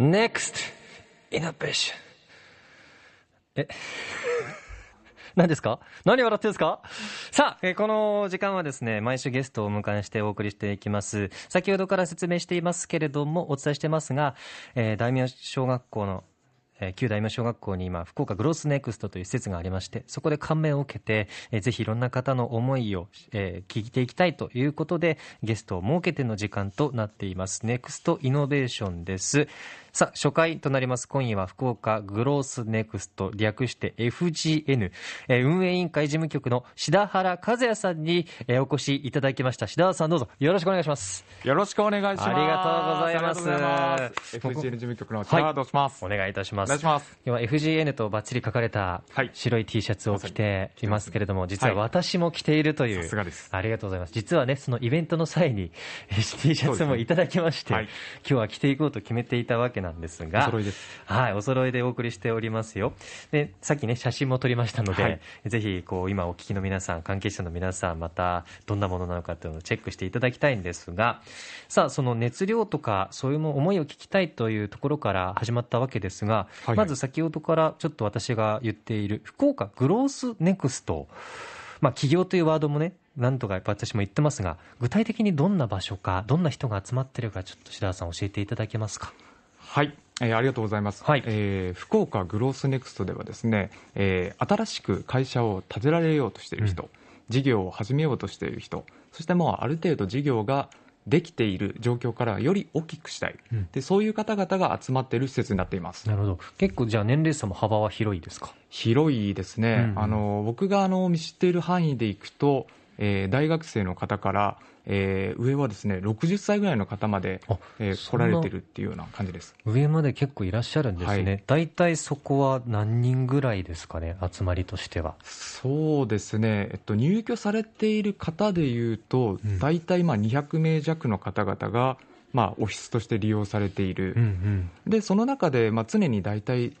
NEXT Innovation え？何ですか？何笑ってるんですか？さあ、えーこの時間はですね、毎週ゲストをお迎えしてお送りしていきます。先ほどから説明していますけれども、お伝えしてますが、えー大名小学校のえー旧大名小学校に今、福岡グロスネクストという施設がありまして、そこで感銘を受けて、えーぜひいろんな方の思いを、えー聞いていきたいということで、ゲストを設けての時間となっています。ネクストイノベーションです。さあ、初回となります今夜は福岡グロースネクスト、略して FGN、えー運営委員会事務局の志田原和也さんに、えーお越しいただきました。志田原さんどうぞ。よろしくお願いします。よろしくお願いします。ありがとうございます。ます。FGN 事務局の千原とします。お願いいたします。お願いします。今 FGN とバッチリ書かれたはい。白い T シャツを着ていますけれども、実ははい私も着ているという、さすがです。ありがとうございます。実はねそのイベントの際に えー T シャツもいただきまして、はい。今日は着ていこうと決めていたわけなんですがお揃いです。はいお揃いでお送りしておりますよ。でさっきね写真も撮りましたので、はい。ぜひこう今お聞きの皆さん関係者の皆さんまたどんなものなのかというのをチェックしていただきたいんですがさあその熱量とかそういうも思いを聞きたいというところから始まったわけですが、はいまず先ほどからちょっと私が言っている福岡グロースネクスト、まあ、企業というワードもねなんとかやっぱ私も言ってますが具体的にどんな場所かどんな人が集まってるかちょっと白田さん教えていただけますか？はい、えーありがとうございます。はい。えー福岡グロースネクストではですね、えー新しく会社を建てられようとしている人、事業を始めようとしている人、そしてもうある程度事業ができている状況からより大きくしたい、うん。でそういう方々が集まっている施設になっています。なるほど。結構じゃあ年齢差も幅は広いですか？広いですね、うんうん。あの僕があの見知っている範囲でいくと、えー大学生の方から、えー上はですね60歳ぐらいの方まであ、えー来られてるっていうような感じです。上まで結構いらっしゃるんですね、はい。大体そこは何人ぐらいですかね集まりとしては？そうですね、えっと、入居されている方でいうと、うん。大体まあ200名弱の方々が、まあ、オフィスとして利用されている、うんうん。でその中で、まあ、常に大体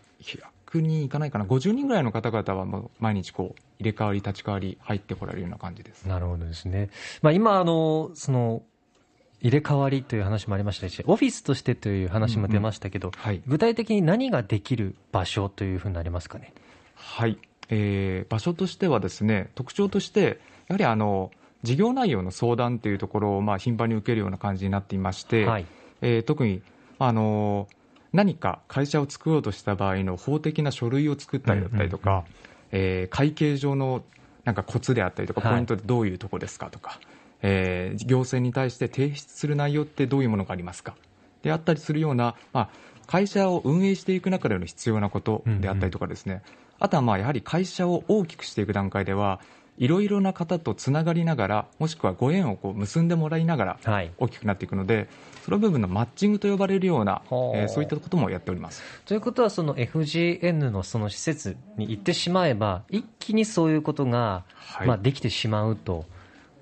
100人いかないかな、50人ぐらいの方々はもう毎日こう入れ替わり、立ち替わり、入ってこられるような感じです。なるほどですね。まあ、今あの、その、入れ替わりという話もありましたし、オフィスとしてという話も出ましたけど、はい具体的に何ができる場所というふうになりますかね？はい、えー場所としてはですね特徴としてやはりあの事業内容の相談というところをまあ頻繁に受けるような感じになっていまして、はい。えー特にあの何か会社を作ろうとした場合の法的な書類を作ったりだったりとか、うんうんえー会計上のなんかコツであったりとか、はい。ポイントでどういうとこですかとか、えー行政に対して提出する内容ってどういうものがありますか。であったりするような、まあ、会社を運営していく中での必要なことであったりとかですね、あとはまあやはり会社を大きくしていく段階ではいろいろな方とつながりながらもしくはご縁をこう結んでもらいながらはい。大きくなっていくのでその部分のマッチングと呼ばれるような、はあえーそういったこともやっております。ということは、その FGN のその施設に行ってしまえば、一気にそういうことが、はい。まあ、できてしまうと、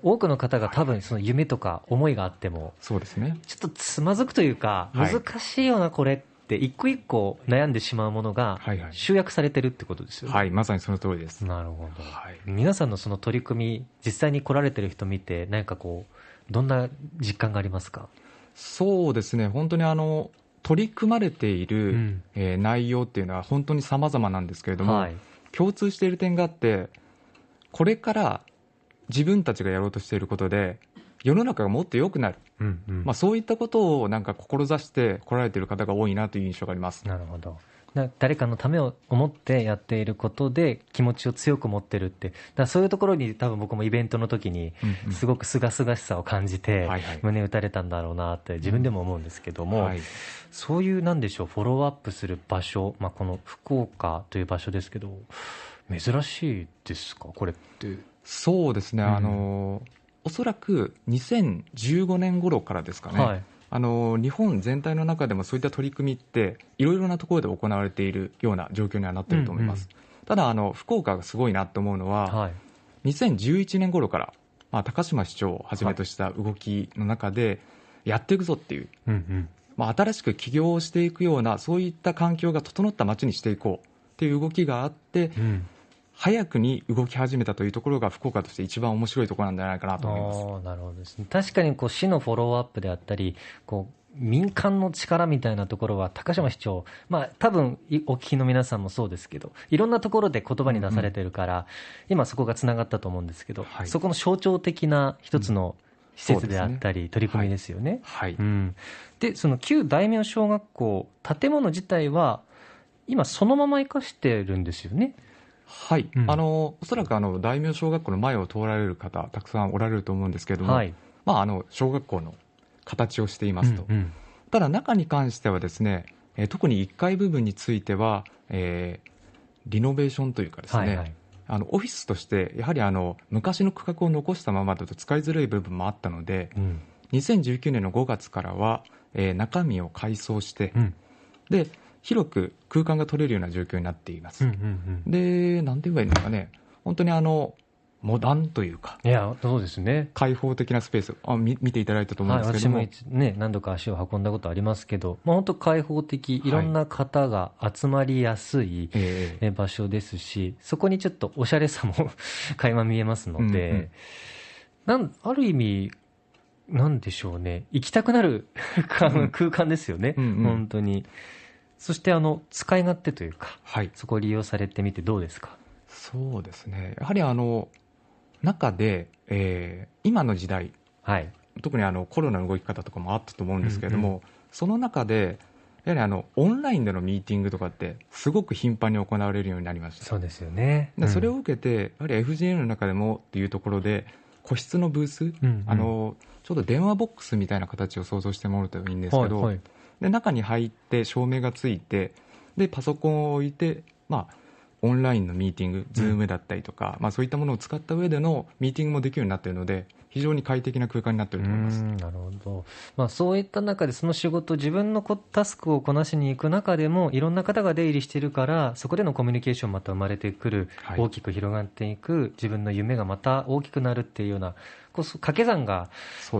多くの方が多分その夢とか思いがあっても、そうですね。ちょっとつまずくというか、はい。難しいよな、これって、一個一個悩んでしまうものがはいはい。集約されてるってことですよね。はいまさにその通りです、なるほど、はい。皆さんのその取り組み、実際に来られてる人見て、何かこう、どんな実感がありますか、そうですね。本当にあの取り組まれている、うん。えー内容っていうのは本当に様々なんですけれども、はい、共通している点があってこれから自分たちがやろうとしていることで世の中がもっと良くなる、うんうん。まあ、そういったことをなんか志して来られている方が多いなという印象があります。なるほど。な誰かのためを思ってやっていることで気持ちを強く持ってるって、だそういうところに多分僕もイベントの時にうんうん。すごく清々しさを感じて胸打たれたんだろうなって自分でも思うんですけども、はい。そういうなんでしょう、フォローアップする場所、まあ、この福岡という場所ですけど、珍しいですか、これって。そうですね、うんあのおそらく2015年頃からですかね、はい。あの日本全体の中でもそういった取り組みっていろいろなところで行われているような状況にはなっていると思います、ただあの福岡がすごいなと思うのは、はい。2011年頃から、まあ、高島市長をはじめとした動きの中でやっていくぞっていう、うんうん。まあ、新しく起業をしていくようなそういった環境が整った街にしていこうっていう動きがあってうん。早くに動き始めたというところが福岡として一番面白いところなんじゃないかなと思います。なるほどですね。確かにこう市のフォローアップであったり、こう民間の力みたいなところは高島市長、まあ多分お聞きの皆さんもそうですけど、いろんなところで言葉に出されてるから、うん、今そこがつながったと思うんですけど、はい、そこの象徴的な一つの施設であったり、取り組みですよね。はい、うん、で、その旧大名小学校、建物自体は、今、そのまま生かしてるんですよね。はい、うん、あのおそらくあの大名小学校の前を通られる方、たくさんおられると思うんですけれども、はい、まあ、あの小学校の形をしていますと、うんうん、ただ中に関してはですね、えー、特に1階部分については、えー、リノベーションというかですね、はいはい、あのオフィスとしてやはりあの昔の区画を残したままだと使いづらい部分もあったので、うん、2019年の5月からは、えー、中身を改装して、うん、で広く空間が取れるような状況になっています。うんうんうん、で、なんて言えばいいんですかね、本当にあのモダンというか、いや、そうですね。開放的なスペース、あ見見ていただいたと思うんですけども、はい、私も、ね、何度か足を運んだことありますけど、まあ、本当開放的、い。ろんな方が集まりやすい、はい、場所ですし、そこにちょっとおしゃれさも 垣間見えますので、うんうん、なんある意味、なんでしょうね、行きたくなる 空間ですよね、うんうん、本当に。そしてあの使い勝手というか、はい、そこを利用されてみてどうですか？そうですね、やはりあの中で、えー、今の時代、はい、特にあのコロナの動き方とかもあったと思うんですけれども、うんうん、その中で、やはりあのオンラインでのミーティングとかって、すごく頻繁に行われるようになりました。そうですよね、うん、それを受けて、やはり FGN の中でもっていうところで、個室のブース、うんうん、あのちょうど電話ボックスみたいな形を想像してもらうといいんですけど、はいはい、で中に入って照明がついてでパソコンを置いて、まあ、オンラインのミーティング、 Zoom だったりとか、うん、まあ、そういったものを使った上でのミーティングもできるようになっているので、非常に快適な空間になっていると思います。なるほど、まあ、そういった中で、その仕事、自分のタスクをこなしに行く中でも、いろんな方が出入りしているから、そこでのコミュニケーションまた生まれてくる、はい、大きく広がっていく、自分の夢がまた大きくなるっていうような、こう掛け算が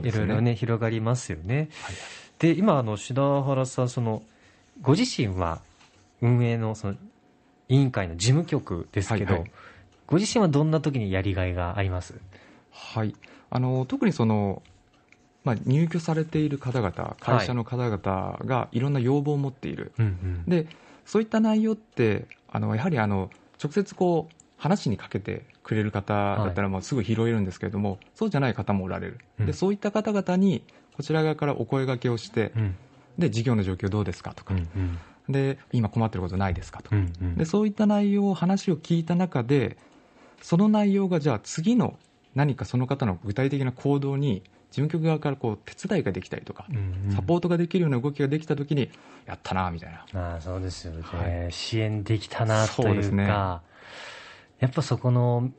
いろいろね、ね広がりますよね。はい、で今あの、志田原さんその、ご自身は運営のその委員会の事務局ですけど、はいはい、ご自身はどんな時にやりがいがあります？はい。あの特にその、まあ、入居されている方々、会社の方々がいろんな要望を持っている、はい、でそういった内容って、あのやはりあの直接こう話にかけてくれる方だったらもうすぐ拾えるんですけれども、はい、そうじゃない方もおられる、うん、でそういった方々にこちら側からお声がけをして、うん、で事業の状況どうですかとか、うんうん。で今困ってることないですかとか、うんうん、でそういった内容を話を聞いた中でその内容がじゃあ次の何かその方の具体的な行動に事務局側からこう手伝いができたりとか、うんうん、サポートができるような動きができたときにやったなみたいな。あそうですよね、はい、支援できたなというか、ね、やっぱそこの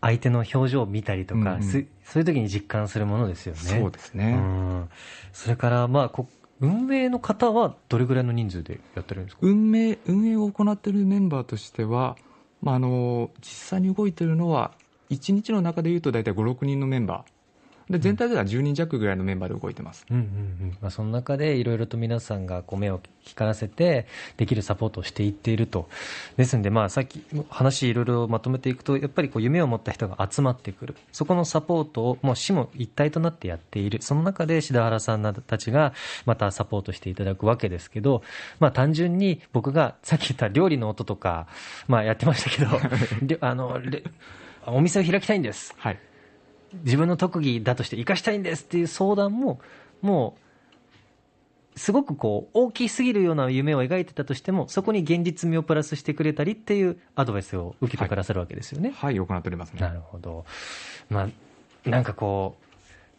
相手の表情を見たりとか、うんうん、そういう時に実感するものですよね。そうですね、うん、それからまあこ運営の方はどれぐらいの人数でやってるんですか？運営運営を行っているメンバーとしては、まあ、あの実際に動いているのは1日の中でいうと大体5、6人のメンバーで全体では10人弱ぐらいのメンバーで動いてます、うんうんうん。まあ、その中でいろいろと皆さんがこう目を光らせてできるサポートをしていっていると。ですので、まあ、さっき話いろいろまとめていくとやっぱりこう夢を持った人が集まってくる。そこのサポートをもう市も一体となってやっている。その中で志田原さんたちがまたサポートしていただくわけですけど、まあ、単純に僕がさっき言った料理の音とか、まあ、やってましたけど あのお店を開きたいんです。はい自分の特技だとして生かしたいんですっていう相談も、もう、すごくこう、大きすぎるような夢を描いてたとしても、そこに現実味をプラスしてくれたりっていうアドバイスを受けてくださるわけですよね。はい、はい、行っておりますね。なるほど。まあ、なんかこう、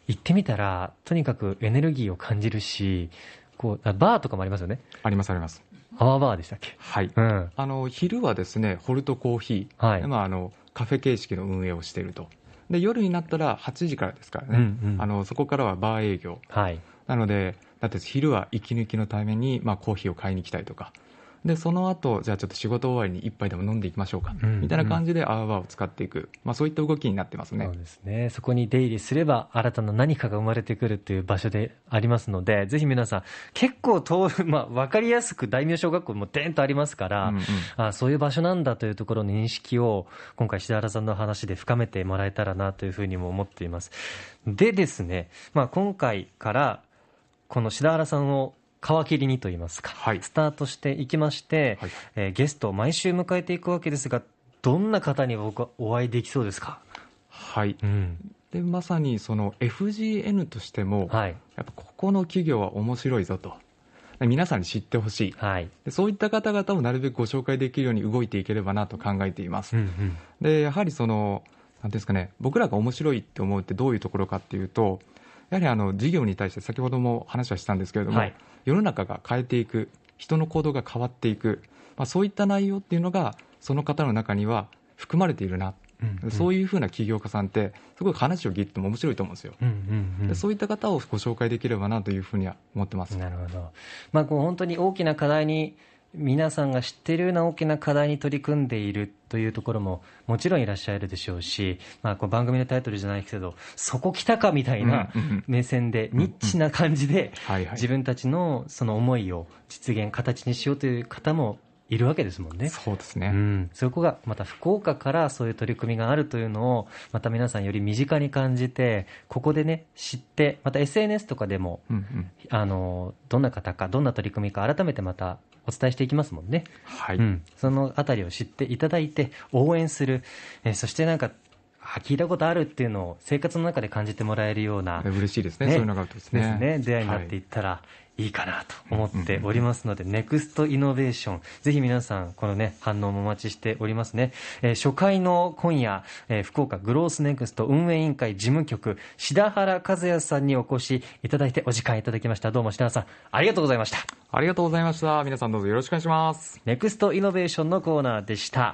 行ってみたら、とにかくエネルギーを感じるし、こう、バーとかもありますよね。ありますあります。アワーバーでしたっけ？はい。うん、あの、昼はですね、ホルトコーヒー。はい。まあ、あの、カフェ形式の運営をしていると。で夜になったら8時からですからね、うんうん、あのそこからはバー営業、はい、なのでだって昼は息抜きのために、まあ、コーヒーを買いに来たりとかでその後じゃあちょっと仕事終わりに一杯でも飲んでいきましょうか、うん。うん、みたいな感じでアワーバーを使っていく、まあ、そういった動きになってますね。そうですね。そこに出入りすれば新たな何かが生まれてくるという場所でありますのでぜひ皆さん結構遠、まあ、分かりやすく大名小学校もでんとありますから、うんうん、あそういう場所なんだというところの認識を今回志原さんの話で深めてもらえたらなというふうにも思っています。でですね、まあ、今回からこの白原さんを皮切りにといいますか、はい。スタートしていきまして、はい。えーゲストを毎週迎えていくわけですが、どんな方に僕はお会いできそうですか、はい。うん。で、まさにその FGN としても、はい。やっぱここの企業は面白いぞと。で皆さんに知ってほしい。はい。でそういった方々をなるべくご紹介できるように動いていければなと考えています。うんうん。で、やはりその、なんですかね、僕らが面白いって思うってどういうところかっていうと、やはりあの事業に対して先ほども話はしたんですけれども、はい世の中が変えていく、人の行動が変わっていく、まあ、そういった内容っていうのが、その方の中には含まれているな、うんうん。そういうふうな起業家さんって、すごい話を聞いても面白いと思うんですよ。うんうんうん。でそういった方をご紹介できればなというふうには思ってます。なるほど、まあ、こう本当に大きな課題に皆さんが知っているような大きな課題に取り組んでいるというところももちろんいらっしゃるでしょうし、まあ、こう番組のタイトルじゃないけどそこ来たかみたいな目線でニッチな感じで自分たちのその思いを実現形にしようという方もいるわけですもんね。そうですね。うん、そこがまた福岡からそういう取り組みがあるというのをまた皆さんより身近に感じてここでね知ってまた SNS とかでもうんうん。あのどんな方かどんな取り組みか改めてまたお伝えしていきますもんね、はい、うん、そのあたりを知っていただいて応援する、えーそしてなんかあ聞いたことあるっていうのを生活の中で感じてもらえるような、嬉しいですねねそういうのがあるとですね。ですね出会いになっていったらいいかなと思っておりますので、ネクストイノベーション、ぜひ皆さん、このね、反応もお待ちしておりますね。えー初回の今夜、えー福岡グロースネクスト運営委員会事務局、白原和也さんにお越しいただいてお時間いただきました。どうも白原さん、ありがとうございました。ありがとうございました。皆さんどうぞよろしくお願いします。ネクストイノベーションのコーナーでした。